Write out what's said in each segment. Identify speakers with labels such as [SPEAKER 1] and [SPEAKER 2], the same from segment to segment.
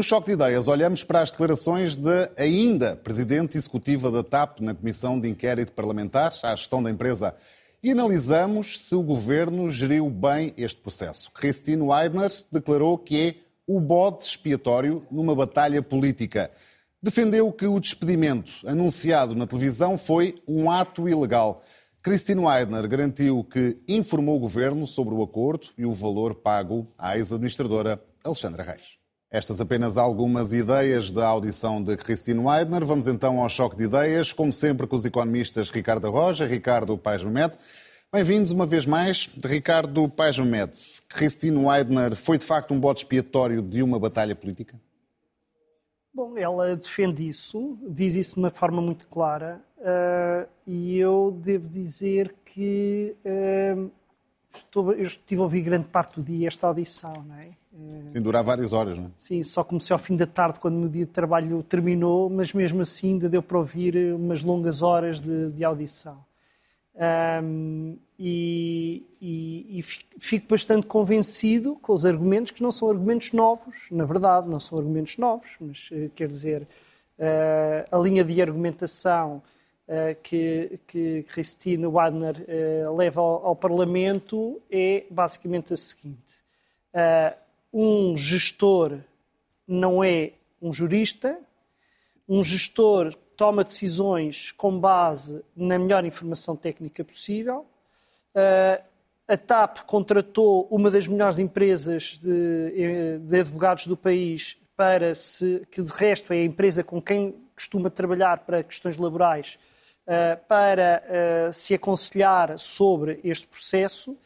[SPEAKER 1] No Choque de Ideias, olhamos para as declarações da ainda Presidente Executiva da TAP na Comissão de Inquérito Parlamentar à gestão da empresa e analisamos se o Governo geriu bem este processo. Christine Weidner declarou que é o bode expiatório numa batalha política. Defendeu que o despedimento anunciado na televisão foi um ato ilegal. Christine Weidner garantiu que informou o Governo sobre o acordo e o valor pago à ex-administradora Alexandra Reis. Estas apenas algumas ideias da audição de Christine Weidner. Vamos então ao choque de ideias, como sempre com os economistas Ricardo Roja Ricardo Paes Mamed. Bem-vindos uma vez mais. Ricardo Paes Mamed, Christine Weidner foi de facto um bote expiatório de uma batalha política?
[SPEAKER 2] Bom, ela defende isso, diz isso de uma forma muito clara uh, e eu devo dizer que uh, estou, eu estive a ouvir grande parte do dia esta audição, não é?
[SPEAKER 1] Sim, durar várias horas, não é?
[SPEAKER 2] Sim, só comecei ao fim da tarde, quando o meu dia de trabalho terminou, mas mesmo assim ainda deu para ouvir umas longas horas de, de audição. Um, e, e, e, fico bastante convencido com os argumentos, que não são argumentos novos, na verdade, não são argumentos novos, mas uh, quer dizer, uh, a linha de argumentação uh, que, que Christine Wadner leva ao, ao, Parlamento é basicamente a seguinte um gestor não é um jurista, um gestor toma decisões com base na melhor informação técnica possível. Uh, a TAP contratou uma das melhores empresas de, de, advogados do país para se, que de resto é a empresa com quem costuma trabalhar para questões laborais, uh, para se aconselhar sobre este processo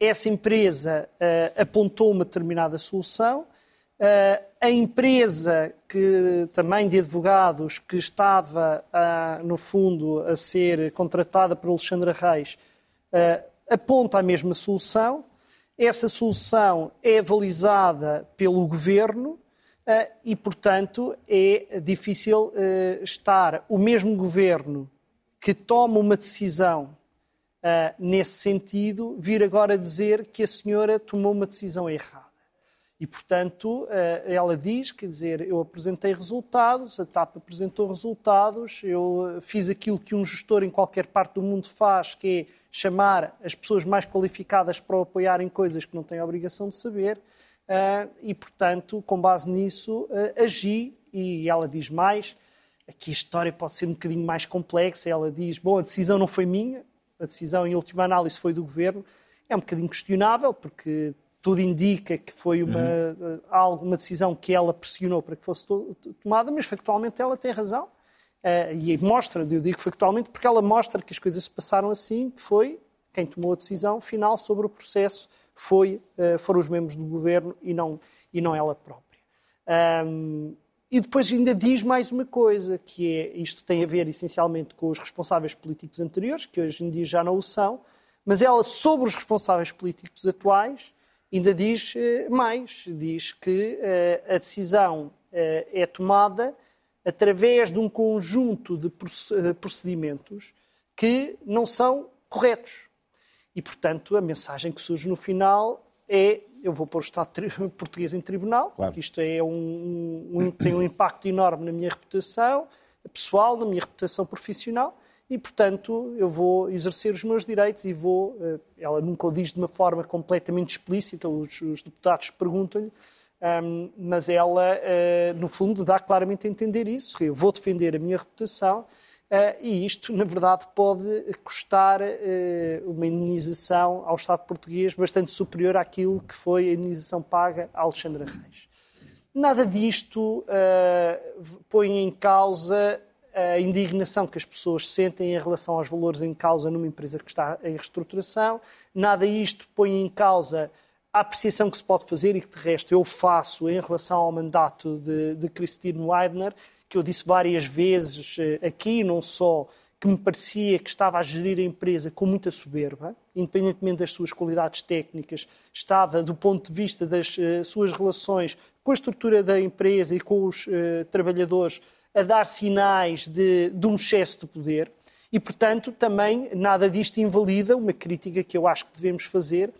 [SPEAKER 2] essa empresa uh, apontou uma determinada solução, uh, a empresa que também de advogados que estava, uh, no fundo, a ser contratada por Alexandra Reis, aponta a mesma solução. Essa solução é avalizada pelo governo e, portanto, é difícil estar o mesmo governo que toma uma decisão uh, nesse sentido, vir agora dizer que a senhora tomou uma decisão errada. E, portanto, uh, ela diz, quer dizer, eu apresentei resultados, a TAP apresentou resultados, eu fiz aquilo que um gestor em qualquer parte do mundo faz, que é chamar as pessoas mais qualificadas para o apoiar em coisas que não têm a obrigação de saber, uh, e, portanto, com base nisso, agi, e ela diz mais, aqui a história pode ser um bocadinho mais complexa, ela diz, bom, a decisão não foi minha, a decisão em última análise foi do governo, é um bocadinho questionável, porque tudo indica que foi uma, uhum. algo, uma decisão que ela pressionou para que fosse tomada, mas factualmente ela tem razão. Uh, e mostra, eu digo factualmente, porque ela mostra que as coisas se passaram assim, que foi quem tomou a decisão final sobre o processo foi, uh, foram os membros do governo e não, e não ela própria. Um, e depois ainda diz mais uma coisa, que é, isto tem a ver essencialmente com os responsáveis políticos anteriores, que hoje em dia já não o são, mas ela, sobre os responsáveis políticos atuais, ainda diz eh, mais. Diz que eh, a decisão eh, é tomada através de um conjunto de procedimentos que não são corretos. E, portanto, a mensagem que surge no final é eu vou pôr o Estado português em tribunal, claro. porque isto é um, um, tem um impacto enorme na minha reputação pessoal, na minha reputação profissional, e, portanto, eu vou exercer os meus direitos e vou. Eh, ela nunca o diz de uma forma completamente explícita, os, os deputados perguntam-lhe, um, mas ela, uh, no fundo, dá claramente a entender isso. Eu vou defender a minha reputação e isto, na verdade, pode custar uh, uma indenização ao Estado português bastante superior àquilo que foi a indenização paga a Alexandra Reis. Nada disto uh, põe em causa a indignação que as pessoas sentem em relação aos valores em causa numa empresa que está em reestruturação. Nada isto põe em causa a apreciação que se pode fazer e que, de resto, eu faço em relação ao mandato de, de Christine Weidner, que eu disse várias vezes eh, aqui, não só que me parecia que estava a gerir a empresa com muita soberba, independentemente das suas qualidades técnicas, estava, do ponto de vista das uh, suas relações com a estrutura da empresa e com os uh, trabalhadores, a dar sinais de, de, um excesso de poder. E, portanto, também nada disto invalida uma crítica que eu acho que devemos fazer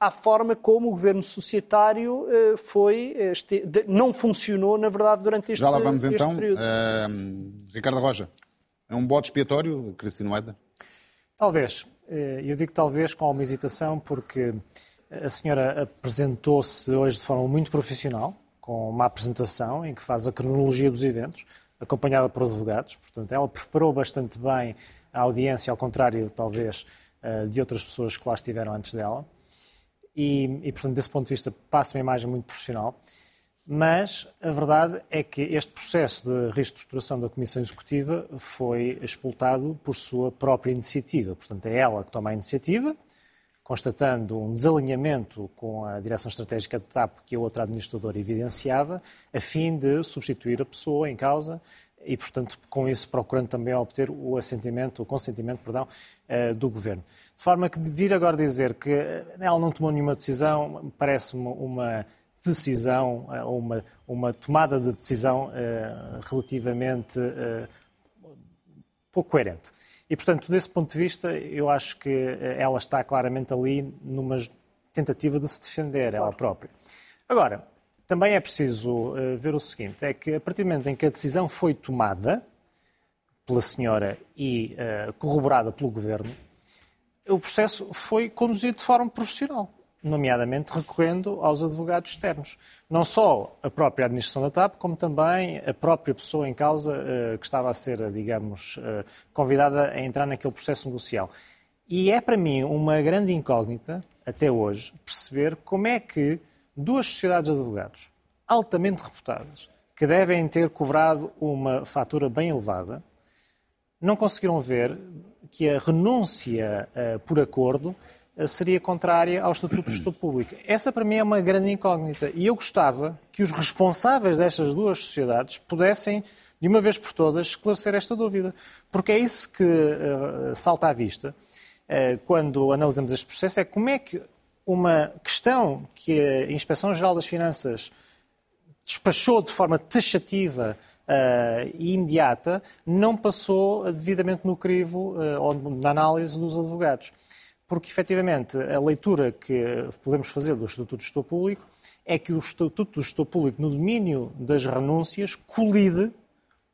[SPEAKER 2] à forma como o governo societário uh, foi, este, de, não funcionou, na verdade, durante este,
[SPEAKER 1] Já lá vamos
[SPEAKER 2] este
[SPEAKER 1] então.
[SPEAKER 2] período.
[SPEAKER 1] Uh, Ricardo Roja, é um bode expiatório, Cristina Weida?
[SPEAKER 3] Talvez. Eu digo talvez com uma hesitação, porque a senhora apresentou-se hoje de forma muito profissional, com uma apresentação em que faz a cronologia dos eventos, acompanhada por advogados. Portanto, ela preparou bastante bem a audiência, ao contrário, talvez, eh, de outras pessoas que lá estiveram antes dela. E, e portanto, desse ponto de vista, passa uma imagem muito profissional. Mas a verdade é que este processo de reestruturação da Comissão Executiva foi expultado por sua própria iniciativa. Portanto, é ela que toma a iniciativa, constatando um desalinhamento com a direção estratégica da TAP que a outra administradora evidenciava, a fim de substituir a pessoa em causa e, portanto, com isso procurando também obter o assentimento, o consentimento, perdão, eh, do governo. De forma que vir agora dizer que eh, ela não tomou nenhuma decisão, parece-me uma decisão, eh, uma, uma tomada de decisão relativamente pouco coerente. E, portanto, desse ponto de vista, eu acho que ela está claramente ali numa tentativa de se defender ela própria. Agora, também é preciso eh, ver o seguinte: é que a partir do momento em que a decisão foi tomada pela senhora e uh, corroborada pelo governo, o processo foi conduzido de forma profissional nomeadamente recorrendo aos advogados externos. Não só a própria administração da TAP, como também a própria pessoa em causa uh, que estava a ser, digamos, convidada a entrar naquele processo negocial. E é para mim uma grande incógnita, até hoje, perceber como é que duas sociedades de advogados altamente reputadas, que devem ter cobrado uma fatura bem elevada, não conseguiram ver que a renúncia uh, por acordo eh, seria contrária ao Estatuto do Gestor Público. Essa, para mim, é uma grande incógnita. E eu gostava que os responsáveis destas duas sociedades pudessem, de uma vez por todas, esclarecer esta dúvida. Porque é isso que uh, salta à vista quando analisamos este processo: é como é que uma questão que a Inspeção Geral das Finanças despachou de forma taxativa uh, e imediata não passou devidamente no crivo ou na análise dos advogados. Porque efetivamente a leitura que podemos fazer do Estatuto do Gestor Público é que o Estatuto do Gestor Público, no domínio das renúncias, colide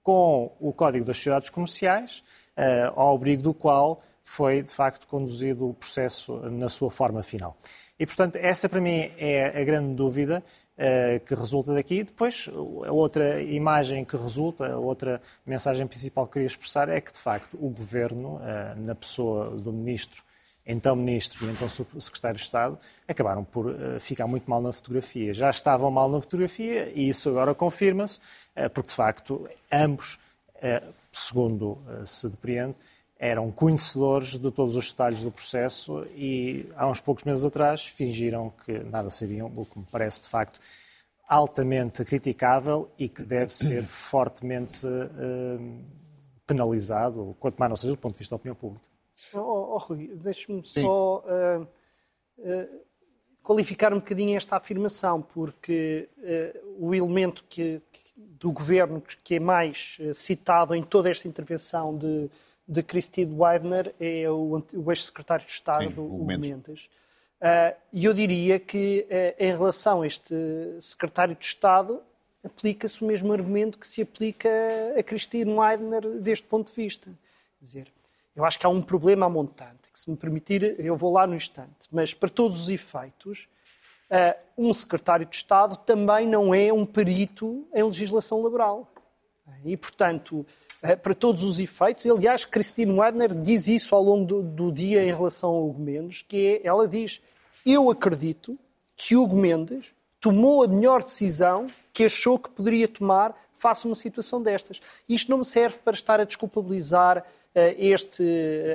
[SPEAKER 3] com o Código das Sociedades Comerciais, uh, ao abrigo do qual foi, de facto, conduzido o processo na sua forma final. E, portanto, essa para mim é a grande dúvida uh, que resulta daqui. Depois, a outra imagem que resulta, a outra mensagem principal que queria expressar é que, de facto, o Governo, uh, na pessoa do Ministro então Ministro e então Secretário de Estado, acabaram por uh, ficar muito mal na fotografia. Já estavam mal na fotografia e isso agora confirma-se, porque de facto ambos, segundo se depreende, eram conhecedores de todos os detalhes do processo e há uns poucos meses atrás fingiram que nada sabiam, o que me parece de facto altamente criticável e que deve ser fortemente penalizado, quanto mais não seja do ponto de vista da opinião pública.
[SPEAKER 2] Oh, oh, Rui, deixe-me só uh, uh, qualificar um bocadinho esta afirmação, porque uh, o elemento que, do governo que é mais citado em toda esta intervenção de, de Christine Weidner é o, o ex-secretário de Estado, Sim, o Mendes. E eu diria que, em relação a este secretário de Estado, aplica-se o mesmo argumento que se aplica a Christine Weidner deste ponto de vista. Quer dizer, eu acho que há um problema montante, que se me permitir, eu vou lá no instante. Mas, para todos os efeitos, uh, um secretário de Estado também não é um perito em legislação laboral. E, portanto, para todos os efeitos, aliás, Christine Wadner diz isso ao longo do, do dia em relação ao Hugo Mendes, que é, ela diz, eu acredito que Hugo Mendes tomou a melhor decisão que achou que poderia tomar face a uma situação destas. Isto não me serve para estar a desculpabilizar eh, este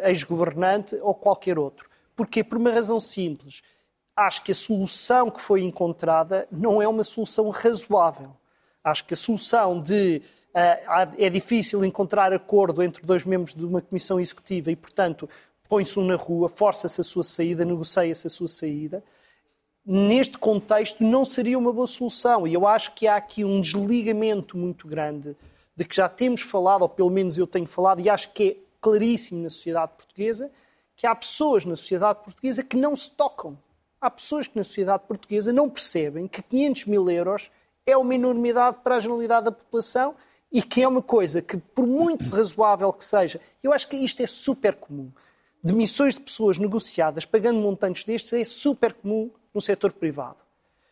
[SPEAKER 2] ex-governante ou qualquer outro. Porquê? Por uma razão simples. Acho que a solução que foi encontrada não é uma solução razoável. Acho que a solução de uh, é difícil encontrar acordo entre dois membros de uma comissão executiva e, portanto, põe-se um na rua, força-se a sua saída, negocia-se a sua saída. Neste contexto, não seria uma boa solução. E eu acho que há aqui um desligamento muito grande de que já temos falado, ou pelo menos eu tenho falado, e acho que é claríssimo na sociedade portuguesa que há pessoas na sociedade portuguesa que não se tocam. Há pessoas que na sociedade portuguesa não percebem que 500 mil euros é uma enormidade para a generalidade da população e que é uma coisa que, por muito razoável que seja, eu acho que isto é super comum. Demissões de pessoas negociadas pagando montantes destes é super comum no setor privado.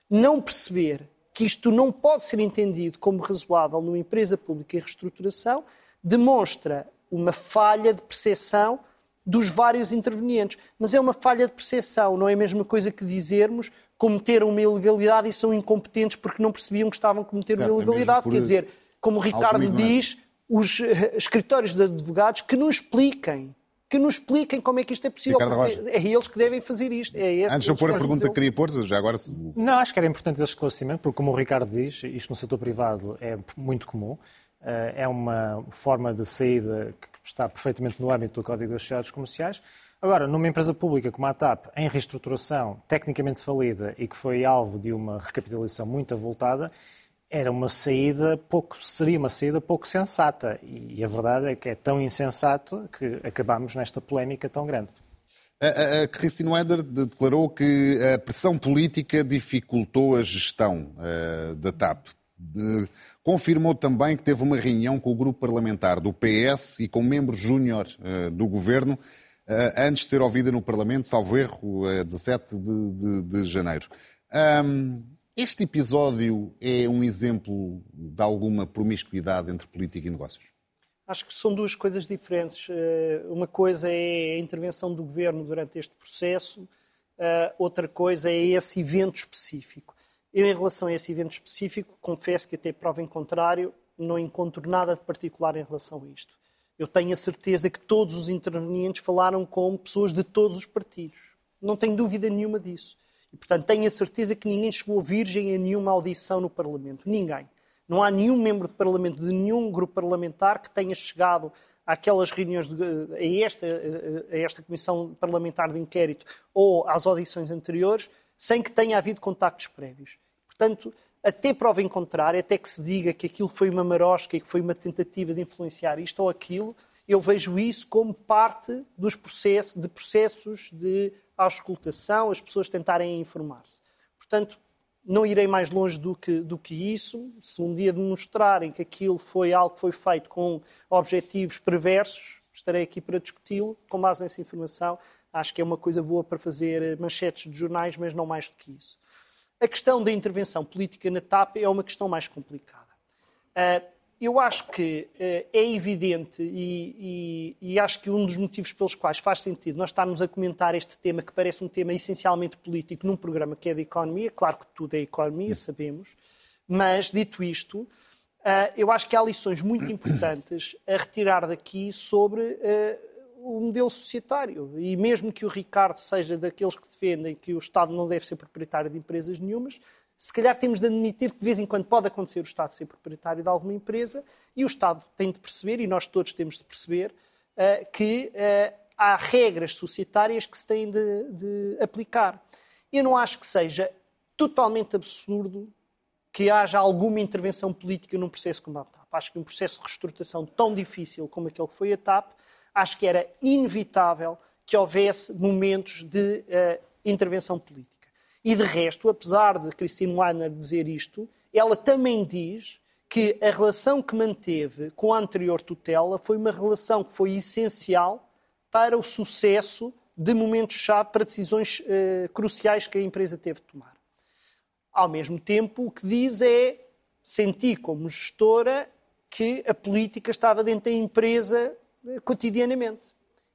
[SPEAKER 2] Não perceber que isto não pode ser entendido como razoável numa empresa pública em reestruturação demonstra uma falha de percepção dos vários intervenientes. Mas é uma falha de percepção, não é a mesma coisa que dizermos cometeram uma ilegalidade e são incompetentes porque não percebiam que estavam a cometer certo, uma é ilegalidade. Quer dizer, como o Ricardo diz, os eh, escritórios de advogados que nos expliquem que nos expliquem como é que isto é possível. É eles que devem fazer isto. É
[SPEAKER 1] Antes de eu pôr a pergunta que queria pôr, já agora...
[SPEAKER 3] Não, acho que era importante esse esclarecimento, porque como o Ricardo diz, isto no setor privado é muito comum, eh, é uma forma de saída que está perfeitamente no âmbito do Código das Sociedades Comerciais. Agora, numa empresa pública como a TAP, em reestruturação, tecnicamente falida e que foi alvo de uma recapitalização muito avultada, era uma saída pouco, seria uma saída pouco sensata. E a verdade é que é tão insensato que acabamos nesta polémica tão grande.
[SPEAKER 1] A, a Christine Weder declarou que a pressão política dificultou a gestão uh, da TAP. De, confirmou também que teve uma reunião com o grupo parlamentar do PS e com membros júnior uh, do governo uh, antes de ser ouvida no Parlamento, salvo erro, a 17 de, de, de janeiro. Um, este episódio é um exemplo de alguma promiscuidade entre política e negócios?
[SPEAKER 2] Acho que são duas coisas diferentes. Eh, uma coisa é a intervenção do governo durante este processo, eh, outra coisa é esse evento específico. Eu, em relação a esse evento específico, confesso que até prova em contrário, não encontro nada de particular em relação a isto. Eu tenho a certeza que todos os intervenientes falaram com pessoas de todos os partidos. Não tenho dúvida nenhuma disso. E, portanto, tenho a certeza que ninguém chegou virgem a nenhuma audição no Parlamento. Ninguém. Não há nenhum membro de Parlamento de nenhum grupo parlamentar que tenha chegado àquelas reuniões, de, a, esta, a esta Comissão Parlamentar de Inquérito ou às audições anteriores, sem que tenha havido contactos prévios. Portanto, até prova em contrário, até que se diga que aquilo foi uma marosca e que foi uma tentativa de influenciar isto ou aquilo, eu vejo isso como parte dos processos, de processos de à auscultação, as pessoas tentarem informar-se. Portanto, não irei mais longe do que, do que isso. Se um dia demonstrarem que aquilo foi algo que foi feito com objetivos perversos, estarei aqui para discuti-lo com base nessa informação. Acho que é uma coisa boa para fazer manchetes de jornais, mas não mais do que isso. A questão da intervenção política na TAP é uma questão mais complicada. Uh, eu acho que uh, é evidente e, e, e, acho que um dos motivos pelos quais faz sentido nós estarmos a comentar este tema, que parece um tema essencialmente político, num programa que é de economia, claro que tudo é economia, sabemos, mas dito isto, uh, eu acho que há lições muito importantes a retirar daqui sobre uh, o modelo societário. E mesmo que o Ricardo seja daqueles que defendem que o Estado não deve ser proprietário de empresas nenhumas, se calhar temos de admitir que de vez em quando pode acontecer o Estado ser proprietário de alguma empresa e o Estado tem de perceber, e nós todos temos de perceber, uh, que uh, há regras societárias que se têm de, de, aplicar. Eu não acho que seja totalmente absurdo que haja alguma intervenção política num processo como a TAP. Acho que um processo de reestruturação tão difícil como aquele que foi a TAP, acho que era inevitável que houvesse momentos de uh, intervenção política. E de resto, apesar de Christine Weiner dizer isto, ela também diz que a relação que manteve com a anterior tutela foi uma relação que foi essencial para o sucesso de momentos-chave para decisões uh, cruciais que a empresa teve de tomar. Ao mesmo tempo, o que diz é senti como gestora que a política estava dentro da empresa uh, cotidianamente.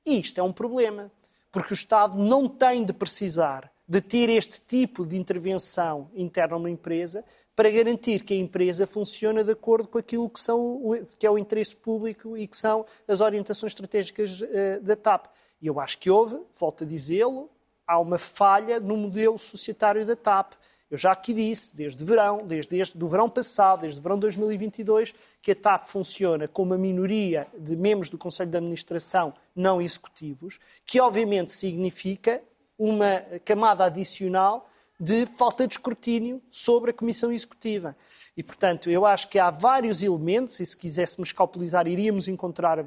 [SPEAKER 2] E isto é um problema, porque o Estado não tem de precisar de ter este tipo de intervenção interna numa empresa para garantir que a empresa funciona de acordo com aquilo que, são, que é o interesse público e que são as orientações estratégicas uh, da TAP. E eu acho que houve, volto a dizê-lo, há uma falha no modelo societário da TAP. Eu já aqui disse, desde verão, desde este, do verão passado, desde o verão de 2022, que a TAP funciona com uma minoria de membros do Conselho de Administração não executivos, que obviamente significa uma camada adicional de falta de escrutínio sobre a Comissão Executiva. E, portanto, eu acho que há vários elementos, e se quiséssemos calculizar, iríamos encontrar uh,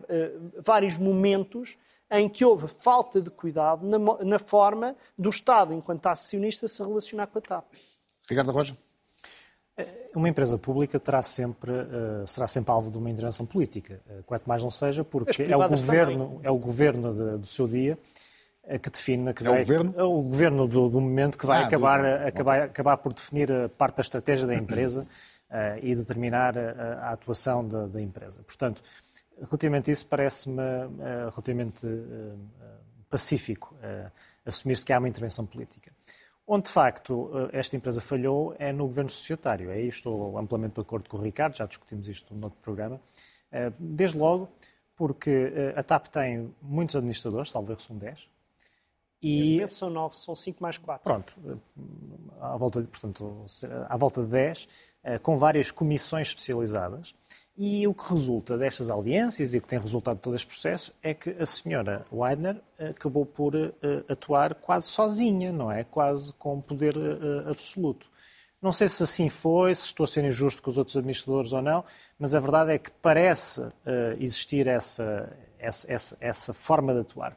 [SPEAKER 2] vários momentos em que houve falta de cuidado na, na forma do Estado, enquanto acionista, se relacionar com a TAP.
[SPEAKER 1] Ricardo Roja.
[SPEAKER 3] Uma empresa pública terá sempre, uh, será sempre alvo de uma intervenção política, uh, quanto mais não seja, porque é o governo, é o governo de, do seu dia uh, que define que
[SPEAKER 1] é
[SPEAKER 3] vai,
[SPEAKER 1] o governo,
[SPEAKER 3] é o governo do, do momento que vai ah, acabar, do... acabar, acabar por definir a parte da estratégia da empresa e determinar a, a atuação da, da, empresa. Portanto, relativamente a isso, parece-me relativamente pacífico assumir-se que há uma intervenção política. Onde, de facto, eh, esta empresa falhou é no governo societário. Aí estou amplamente de acordo com o Ricardo, já discutimos isto no outro programa. Eh, desde logo, porque eh, a TAP tem muitos administradores, salvo erro, são 10.
[SPEAKER 2] E... são 9, são 5 mais 4.
[SPEAKER 3] Pronto, à volta, portanto, à volta de 10, com várias comissões especializadas. E o que resulta destas audiências e o que tem resultado de todo este processo é que a senhora Weidner acabou por uh, atuar quase sozinha, não é? Quase com poder absoluto. Não sei se assim foi, se estou a ser injusto com os outros administradores ou não, mas a verdade é que parece existir essa, essa, essa, essa forma de atuar.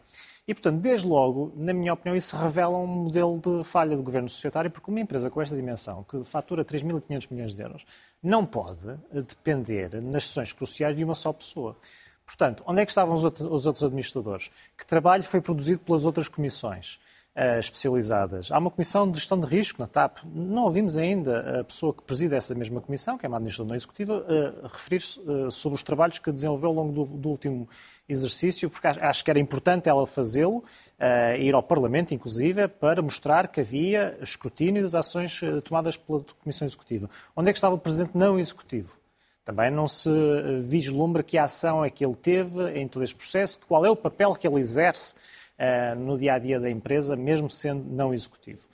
[SPEAKER 3] E, portanto, desde logo, na minha opinião, isso revela um modelo de falha do governo societário, porque uma empresa com esta dimensão, que fatura 3.500 milhões de euros, não pode depender, nas sessões cruciais, de uma só pessoa. Portanto, onde é que estavam os outros administradores? Que trabalho foi produzido pelas outras comissões? Uh, especializadas. Há uma comissão de gestão de risco na TAP. Não ouvimos ainda a pessoa que preside essa mesma comissão, que é uma administradora executiva, uh, referir-se uh, sobre os trabalhos que desenvolveu ao longo do, do último exercício, porque acho que era importante ela fazê-lo, ir ao Parlamento, inclusive, para mostrar que havia escrutínio das ações eh, tomadas pela Comissão Executiva. Onde é que estava o Presidente não Executivo? Também não se eh, vislumbra que ação é que ele teve em todo este processo, qual é o papel que ele exerce no dia a dia da empresa, mesmo sendo não executivo.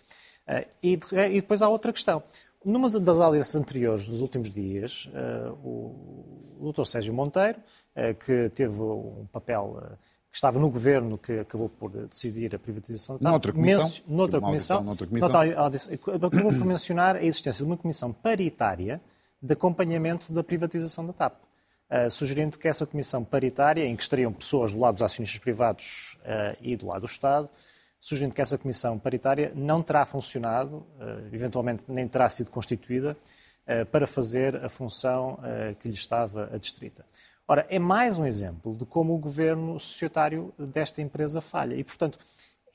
[SPEAKER 3] Uh, e, de, e, depois há outra questão. Numa das audiências anteriores dos últimos dias, o, Dr. Sérgio Monteiro eh, que teve um papel eh, que estava no governo que acabou por decidir a privatização
[SPEAKER 1] da TAP. Noutra comissão.
[SPEAKER 3] Noutra comissão. Noutra comissão. Acabou por mencionar a existência de uma comissão paritária de acompanhamento da privatização da TAP. Uh, sugerindo que essa comissão paritária, em que estariam pessoas do lado dos acionistas privados uh, e do lado do Estado, sugerindo que essa comissão paritária não terá funcionado, uh, eventualmente nem terá sido constituída, para fazer a função que lhe estava adstrita. Ora, é mais um exemplo de como o governo societário desta empresa falha. E, portanto,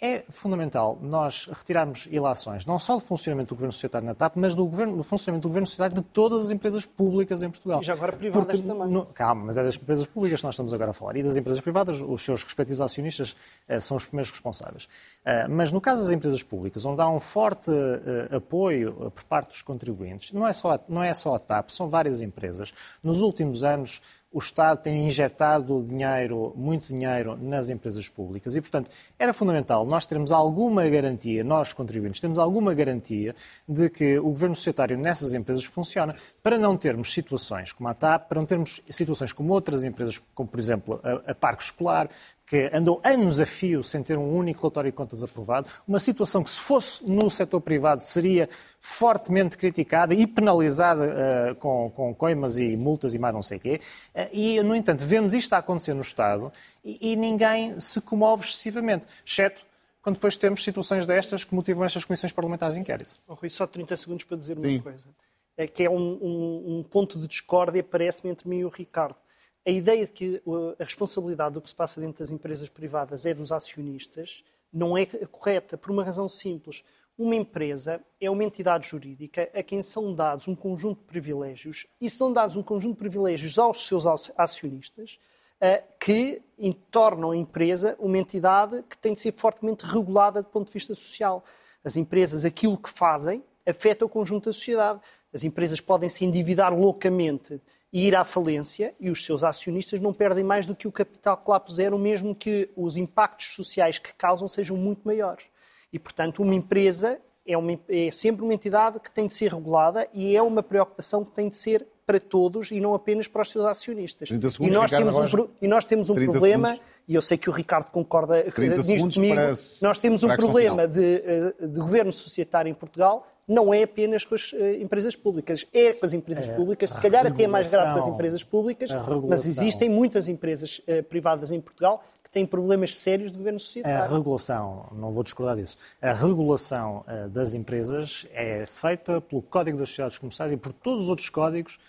[SPEAKER 3] é fundamental nós retirarmos ilações, não só do funcionamento do governo societário na TAP, mas do, governo, do funcionamento do governo societário de todas as empresas públicas em Portugal.
[SPEAKER 2] E já agora privadas Porque, também. No,
[SPEAKER 3] calma, mas é das empresas públicas que nós estamos agora a falar. E das empresas privadas, os seus respectivos acionistas eh, são os primeiros responsáveis. Eh, mas no caso das empresas públicas, onde há um forte eh, apoio por parte dos contribuintes, não é, só a, não é só a TAP, são várias empresas. Nos últimos anos, o Estado tem injetado dinheiro, muito dinheiro, nas empresas públicas. E, portanto, era fundamental nós termos alguma garantia, nós contribuintes, temos alguma garantia de que o governo societário nessas empresas funciona para não termos situações como a TAP, para não termos situações como outras empresas, como, por exemplo, a, a Parque Escolar, que andou anos a fio sem ter um único relatório de contas aprovado, uma situação que, se fosse no setor privado, seria fortemente criticada e penalizada uh, com, com coimas e multas e mais não sei o quê. Uh, e, no entanto, vemos isto a acontecer no Estado e, e ninguém se comove excessivamente, exceto quando depois temos situações destas que motivam estas comissões parlamentares de inquérito.
[SPEAKER 2] Oh, Rui, só 30 segundos para dizer Sim. uma coisa. É que é um, um, um ponto de discórdia, parece-me, entre mim e o Ricardo a ideia de que a responsabilidade do que se passa dentro das empresas privadas é dos acionistas não é correta, por uma razão simples. Uma empresa é uma entidade jurídica a quem são dados um conjunto de privilégios e são dados um conjunto de privilégios aos seus acionistas eh, que tornam a empresa uma entidade que tem de ser fortemente regulada do ponto de vista social. As empresas, aquilo que fazem, afeta o conjunto da sociedade. As empresas podem se endividar loucamente e ir à falência e os seus acionistas não perdem mais do que o capital que lá puseram, mesmo que os impactos sociais que causam sejam muito maiores. E, portanto, uma empresa é, uma, é sempre uma entidade que tem de ser regulada e é uma preocupação que tem de ser para todos e não apenas para os seus acionistas.
[SPEAKER 1] Segundos,
[SPEAKER 2] e, nós temos um, e nós temos um problema, segundos. e eu sei que o Ricardo concorda nisto comigo, para, nós temos um problema de, eh, de governo societário em Portugal não é apenas com as uh, empresas públicas, é com as empresas é, públicas, se calhar até é mais grave com as empresas públicas, mas existem muitas empresas uh, privadas em Portugal que tem problemas sérios de governo societário.
[SPEAKER 3] A regulação, não vou discordar disso, a regulação uh, das empresas é feita pelo Código das Sociedades Comerciais e por todos os outros códigos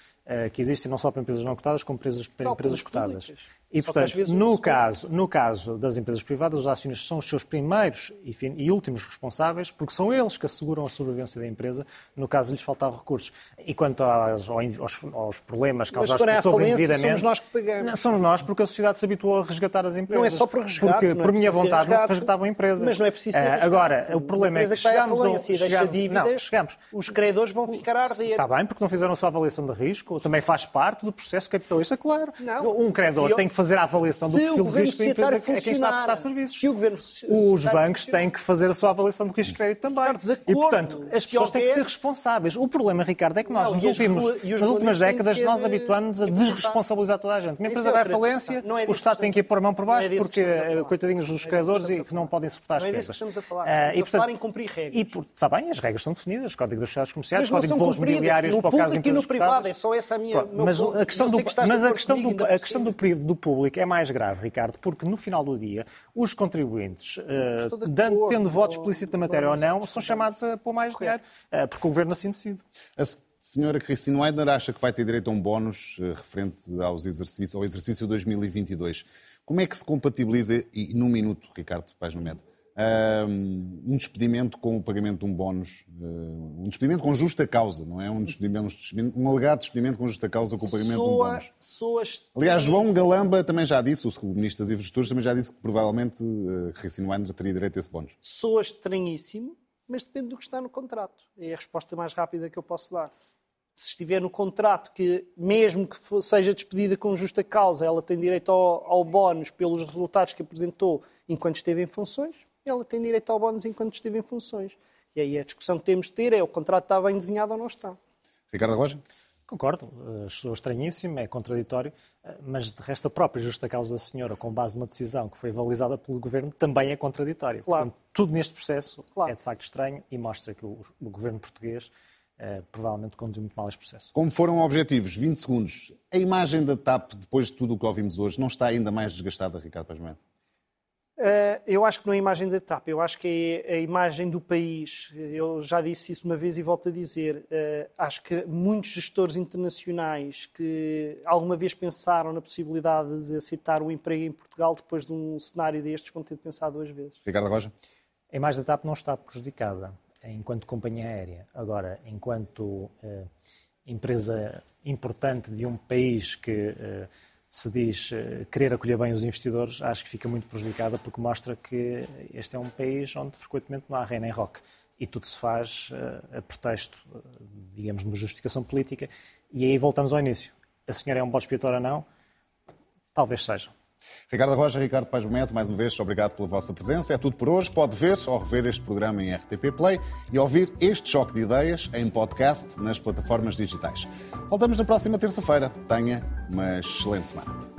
[SPEAKER 3] que existem, não só para empresas não cotadas, como empresas, para empresas cotadas. Públicas. E, portanto, no caso, no caso das empresas privadas, os acionistas são os seus primeiros e, e, últimos responsáveis, porque são eles que asseguram a sobrevivência da empresa no caso lhes faltar recursos. E quanto aos, aos, aos problemas causados por sobreendividamento...
[SPEAKER 2] somos nós que pagamos. Não,
[SPEAKER 3] somos nós, porque a sociedade se habituou a resgatar as empresas.
[SPEAKER 2] Não é só por resgate.
[SPEAKER 3] Porque, é por minha vontade, não se resgatavam empresas.
[SPEAKER 2] Mas não é preciso ser
[SPEAKER 3] uh, Agora, o problema é que chegamos...
[SPEAKER 2] A chegamos, dívidas, não, chegamos. Os credores vão ficar a arder.
[SPEAKER 3] Está bem, porque não fizeram a sua avaliação de risco. Também faz parte do processo capitalista, claro. Não, um credor tem que fazer a avaliação do perfil de risco da empresa é quem está a prestar serviços.
[SPEAKER 2] Se o governo
[SPEAKER 3] Os bancos têm que fazer a sua avaliação de risco de crédito também. E, portanto, as pessoas têm que ser responsáveis. O problema, Ricardo, é que nós, nos últimos, nas últimas décadas, nós habituamos-nos a desresponsabilizar toda a gente. Uma empresa vai à falência, o Estado tem que ir pôr a mão por baixo, porque, eh, coitadinhos dos credores, e que não podem suportar as.
[SPEAKER 2] Não é disso que estamos a falar. Eh, estamos a falar em cumprir regras.
[SPEAKER 3] Está bem, as regras são definidas. Código dos Estados Comerciais, Código de voos mobiliários para o caso de empresas
[SPEAKER 2] no privado, é só essa a minha...
[SPEAKER 3] Mas a questão do público é mais grave, Ricardo, porque no final do dia, os contribuintes, uh, dando, tendo voto explícito da matéria ou não, são chamados a pôr mais dinheiro, uh, porque o governo assim decide.
[SPEAKER 1] A senhora Cristina Weidner acha que vai ter direito a um bónus uh, referente aos exercícios, ao exercício 2022. Como é que se compatibiliza, e num minuto, Ricardo Paz Mamede, um despedimento com o pagamento de um bónus, um despedimento com justa causa, não é? Um, despedimento, um alegado despedimento com justa causa com o pagamento soa, de um bónus.
[SPEAKER 2] Soa
[SPEAKER 1] Aliás, João Galamba também já disse, o Ministro das Infraestruturas também já disse que provavelmente uh, Racine Wander teria direito a esse bónus.
[SPEAKER 2] Soa estranhíssimo, mas depende do que está no contrato. É a resposta mais rápida que eu posso dar. Se estiver no contrato que, mesmo que seja despedida com justa causa, ela tem direito ao, ao bónus pelos resultados que apresentou enquanto esteve em funções, ela tem direito ao bónus enquanto esteve em funções. E aí a discussão que temos de ter é o contrato está bem desenhado ou não está.
[SPEAKER 1] Ricardo Roja?
[SPEAKER 3] Concordo, sou estranhíssimo, é contraditório, mas de resto a própria justa causa da senhora, com base numa decisão que foi avalizada pelo Governo, também é contraditório.
[SPEAKER 2] Claro.
[SPEAKER 3] Portanto, tudo neste processo claro. é de facto estranho e mostra que o, o Governo português eh, provavelmente conduziu muito mal este processo.
[SPEAKER 1] Como foram objetivos, 20 segundos, a imagem da TAP, depois de tudo o que ouvimos hoje, não está ainda mais desgastada, Ricardo Pazmento?
[SPEAKER 2] Uh, eu acho que não é a imagem da TAP, eu acho que é a imagem do país. Eu já disse isso uma vez e volto a dizer. Uh, acho que muitos gestores internacionais que alguma vez pensaram na possibilidade de aceitar o emprego em Portugal depois de um cenário destes vão ter de pensar duas vezes.
[SPEAKER 1] Ricardo Roja?
[SPEAKER 3] A imagem da TAP não está prejudicada enquanto companhia aérea. Agora, enquanto uh, empresa importante de um país que se diz uh, querer acolher bem os investidores, acho que fica muito prejudicada porque mostra que este é um país onde frequentemente não há rei nem rock e tudo se faz uh, a pretexto, uh, digamos, de uma justificação política. E aí voltamos ao início. A senhora é um bode expiatório ou não? Talvez seja.
[SPEAKER 1] Ricardo Roja, Ricardo Paz Momento, mais uma vez, obrigado pela vossa presença. É tudo por hoje. Pode ver ou rever este programa em RTP Play e ouvir este choque de ideias em podcast nas plataformas digitais. Voltamos na próxima terça-feira. Tenha uma excelente semana.